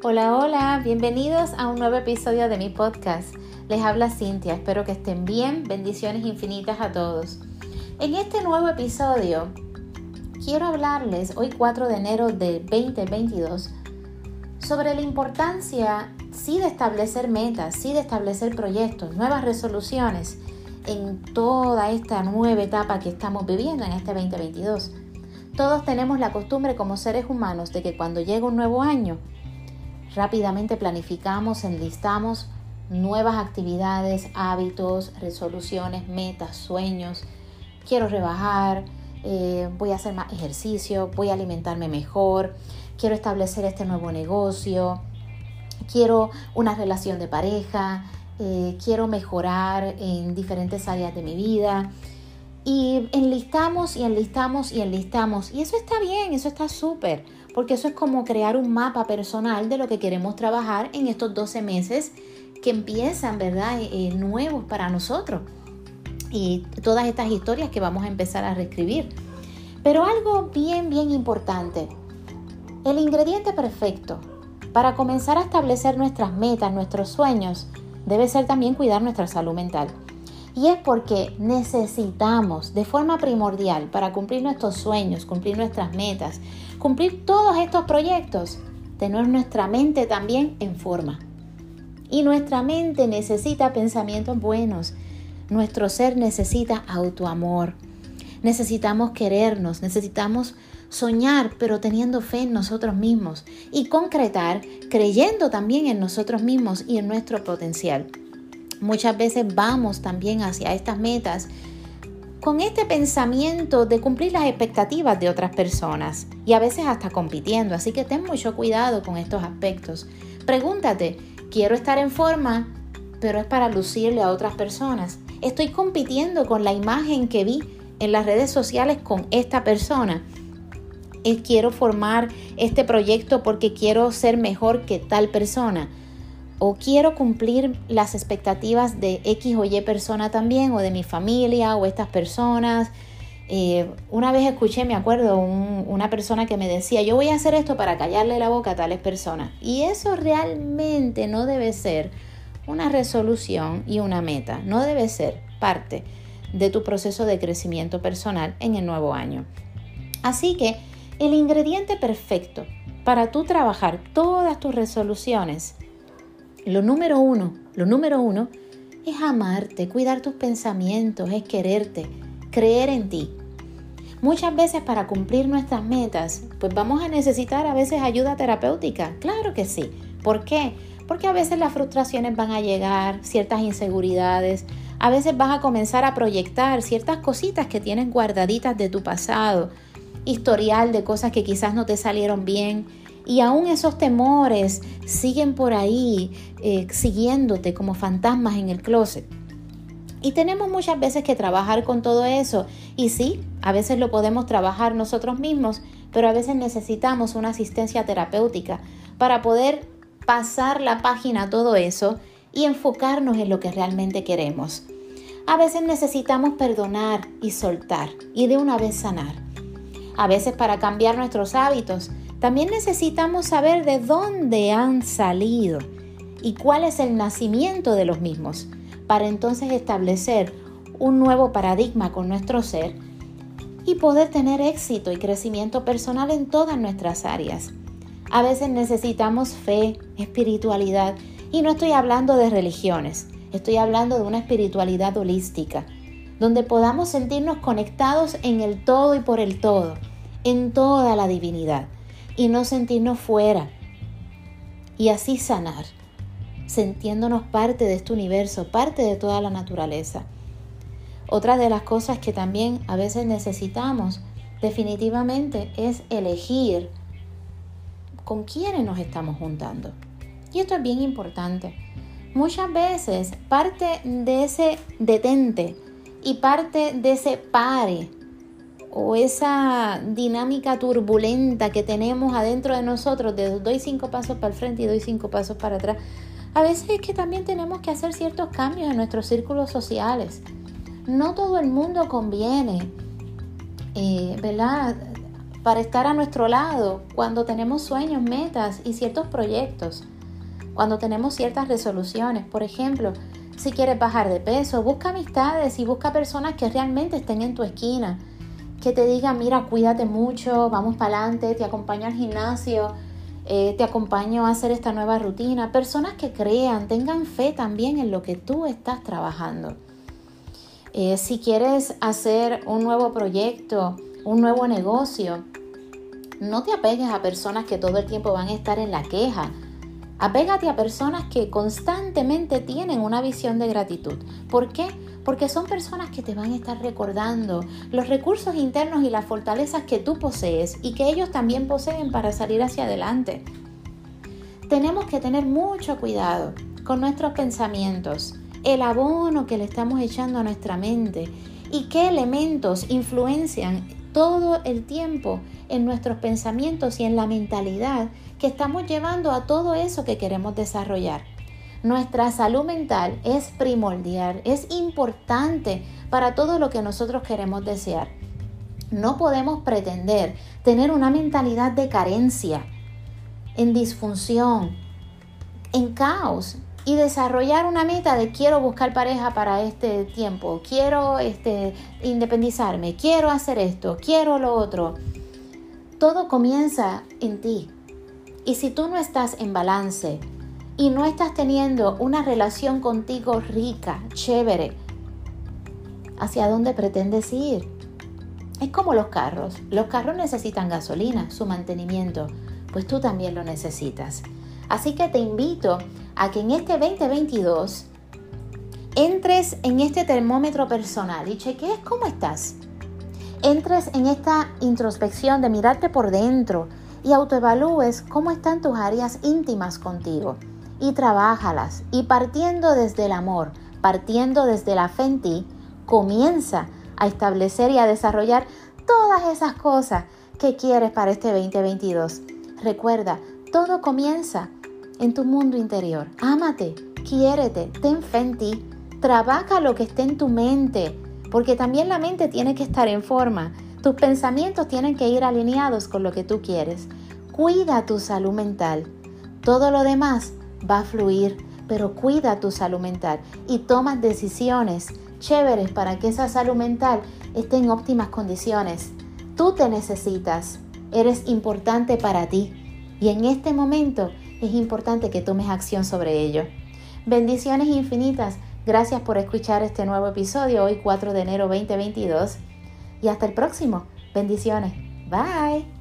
Hola, hola, bienvenidos a un nuevo episodio de mi podcast. Les habla Cintia, espero que estén bien, bendiciones infinitas a todos. En este nuevo episodio quiero hablarles hoy 4 de enero de 2022 sobre la importancia sí de establecer metas, sí de establecer proyectos, nuevas resoluciones en toda esta nueva etapa que estamos viviendo en este 2022. Todos tenemos la costumbre como seres humanos de que cuando llega un nuevo año, rápidamente planificamos, enlistamos nuevas actividades, hábitos, resoluciones, metas, sueños. Quiero rebajar, eh, voy a hacer más ejercicio, voy a alimentarme mejor, quiero establecer este nuevo negocio, quiero una relación de pareja, eh, quiero mejorar en diferentes áreas de mi vida. Y enlistamos y enlistamos y enlistamos. Y eso está bien, eso está súper porque eso es como crear un mapa personal de lo que queremos trabajar en estos 12 meses que empiezan, ¿verdad? Eh, eh, nuevos para nosotros. Y todas estas historias que vamos a empezar a reescribir. Pero algo bien, bien importante. El ingrediente perfecto para comenzar a establecer nuestras metas, nuestros sueños, debe ser también cuidar nuestra salud mental. Y es porque necesitamos de forma primordial para cumplir nuestros sueños, cumplir nuestras metas, cumplir todos estos proyectos, tener nuestra mente también en forma. Y nuestra mente necesita pensamientos buenos. Nuestro ser necesita autoamor. Necesitamos querernos, necesitamos soñar, pero teniendo fe en nosotros mismos y concretar creyendo también en nosotros mismos y en nuestro potencial. Muchas veces vamos también hacia estas metas con este pensamiento de cumplir las expectativas de otras personas y a veces hasta compitiendo, así que ten mucho cuidado con estos aspectos. Pregúntate, quiero estar en forma, pero es para lucirle a otras personas. Estoy compitiendo con la imagen que vi en las redes sociales con esta persona. quiero formar este proyecto porque quiero ser mejor que tal persona o quiero cumplir las expectativas de X o Y persona también, o de mi familia, o estas personas. Eh, una vez escuché, me acuerdo, una persona que me decía, yo voy a hacer esto para callarle la boca a tales personas. Y eso realmente no debe ser una resolución y una meta, no debe ser parte de tu proceso de crecimiento personal en el nuevo año. Así que el ingrediente perfecto para tú trabajar todas tus resoluciones lo número uno, lo número uno es amarte, cuidar tus pensamientos, es quererte, creer en ti. Muchas veces para cumplir nuestras metas, pues vamos a necesitar a veces ayuda terapéutica. Claro que sí. ¿Por qué? Porque a veces las frustraciones van a llegar, ciertas inseguridades, a veces vas a comenzar a proyectar ciertas cositas que tienes guardaditas de tu pasado, historial de cosas que quizás no te salieron bien y aún esos temores siguen por ahí eh, siguiéndote como fantasmas en el closet. Y tenemos muchas veces que trabajar con todo eso. Y sí, a veces lo podemos trabajar nosotros mismos, pero a veces necesitamos una asistencia terapéutica para poder pasar la página a todo eso y enfocarnos en lo que realmente queremos. A veces necesitamos perdonar y soltar y de una vez sanar. A veces para cambiar nuestros hábitos también necesitamos saber de dónde han salido y cuál es el nacimiento de los mismos, para entonces establecer un nuevo paradigma con nuestro ser y poder tener éxito y crecimiento personal en todas nuestras áreas. A veces necesitamos fe, espiritualidad, y no estoy hablando de religiones, estoy hablando de una espiritualidad holística, donde podamos sentirnos conectados en el todo y por el todo, en toda la divinidad y no sentirnos fuera. Y así sanar, sintiéndonos parte de este universo, parte de toda la naturaleza. Otra de las cosas que también a veces necesitamos definitivamente es elegir con quiénes nos estamos juntando. Y esto es bien importante. Muchas veces parte de ese detente y parte de ese pare o esa dinámica turbulenta que tenemos adentro de nosotros, de doy cinco pasos para el frente y doy cinco pasos para atrás, a veces es que también tenemos que hacer ciertos cambios en nuestros círculos sociales. No todo el mundo conviene, eh, ¿verdad? para estar a nuestro lado cuando tenemos sueños, metas y ciertos proyectos, cuando tenemos ciertas resoluciones. Por ejemplo, si quieres bajar de peso, busca amistades y busca personas que realmente estén en tu esquina, que te digan, mira, cuídate mucho, vamos para adelante, te acompaño al gimnasio, eh, te acompaño a hacer esta nueva rutina. Personas que crean, tengan fe también en lo que tú estás trabajando. Eh, si quieres hacer un nuevo proyecto, un nuevo negocio, no te apegues a personas que todo el tiempo van a estar en la queja. Apégate a personas que constantemente tienen una visión de gratitud. ¿Por qué? Porque son personas que te van a estar recordando los recursos internos y las fortalezas que tú posees y que ellos también poseen para salir hacia adelante. Tenemos que tener mucho cuidado con nuestros pensamientos el abono que le estamos echando a nuestra mente y qué elementos influencian todo el tiempo en nuestros pensamientos y en la mentalidad que estamos llevando a todo eso que queremos desarrollar. Nuestra salud mental es primordial, es importante para todo lo que nosotros queremos desear. No podemos pretender tener una mentalidad de carencia, en disfunción, en caos, y desarrollar una meta de quiero buscar pareja para este tiempo, quiero este, independizarme, quiero hacer esto, quiero lo otro. Todo comienza en ti. Y si tú no estás en balance y no estás teniendo una relación contigo rica, chévere, ¿hacia dónde pretendes ir? Es como los carros. Los carros necesitan gasolina, su mantenimiento, pues tú también lo necesitas. Así que te invito a que en este 2022 entres en este termómetro personal y chequees cómo estás. Entres en esta introspección de mirarte por dentro y autoevalúes cómo están tus áreas íntimas contigo y trabájalas. Y partiendo desde el amor, partiendo desde la fe en ti, comienza a establecer y a desarrollar todas esas cosas que quieres para este 2022. Recuerda, todo comienza en tu mundo interior. Ámate, quiérete, ten fe en ti, trabaja lo que esté en tu mente, porque también la mente tiene que estar en forma. Tus pensamientos tienen que ir alineados con lo que tú quieres. Cuida tu salud mental. Todo lo demás va a fluir, pero cuida tu salud mental y tomas decisiones chéveres para que esa salud mental esté en óptimas condiciones. Tú te necesitas, eres importante para ti y en este momento es importante que tomes acción sobre ello. Bendiciones infinitas. Gracias por escuchar este nuevo episodio hoy 4 de enero 2022 y hasta el próximo. Bendiciones. Bye.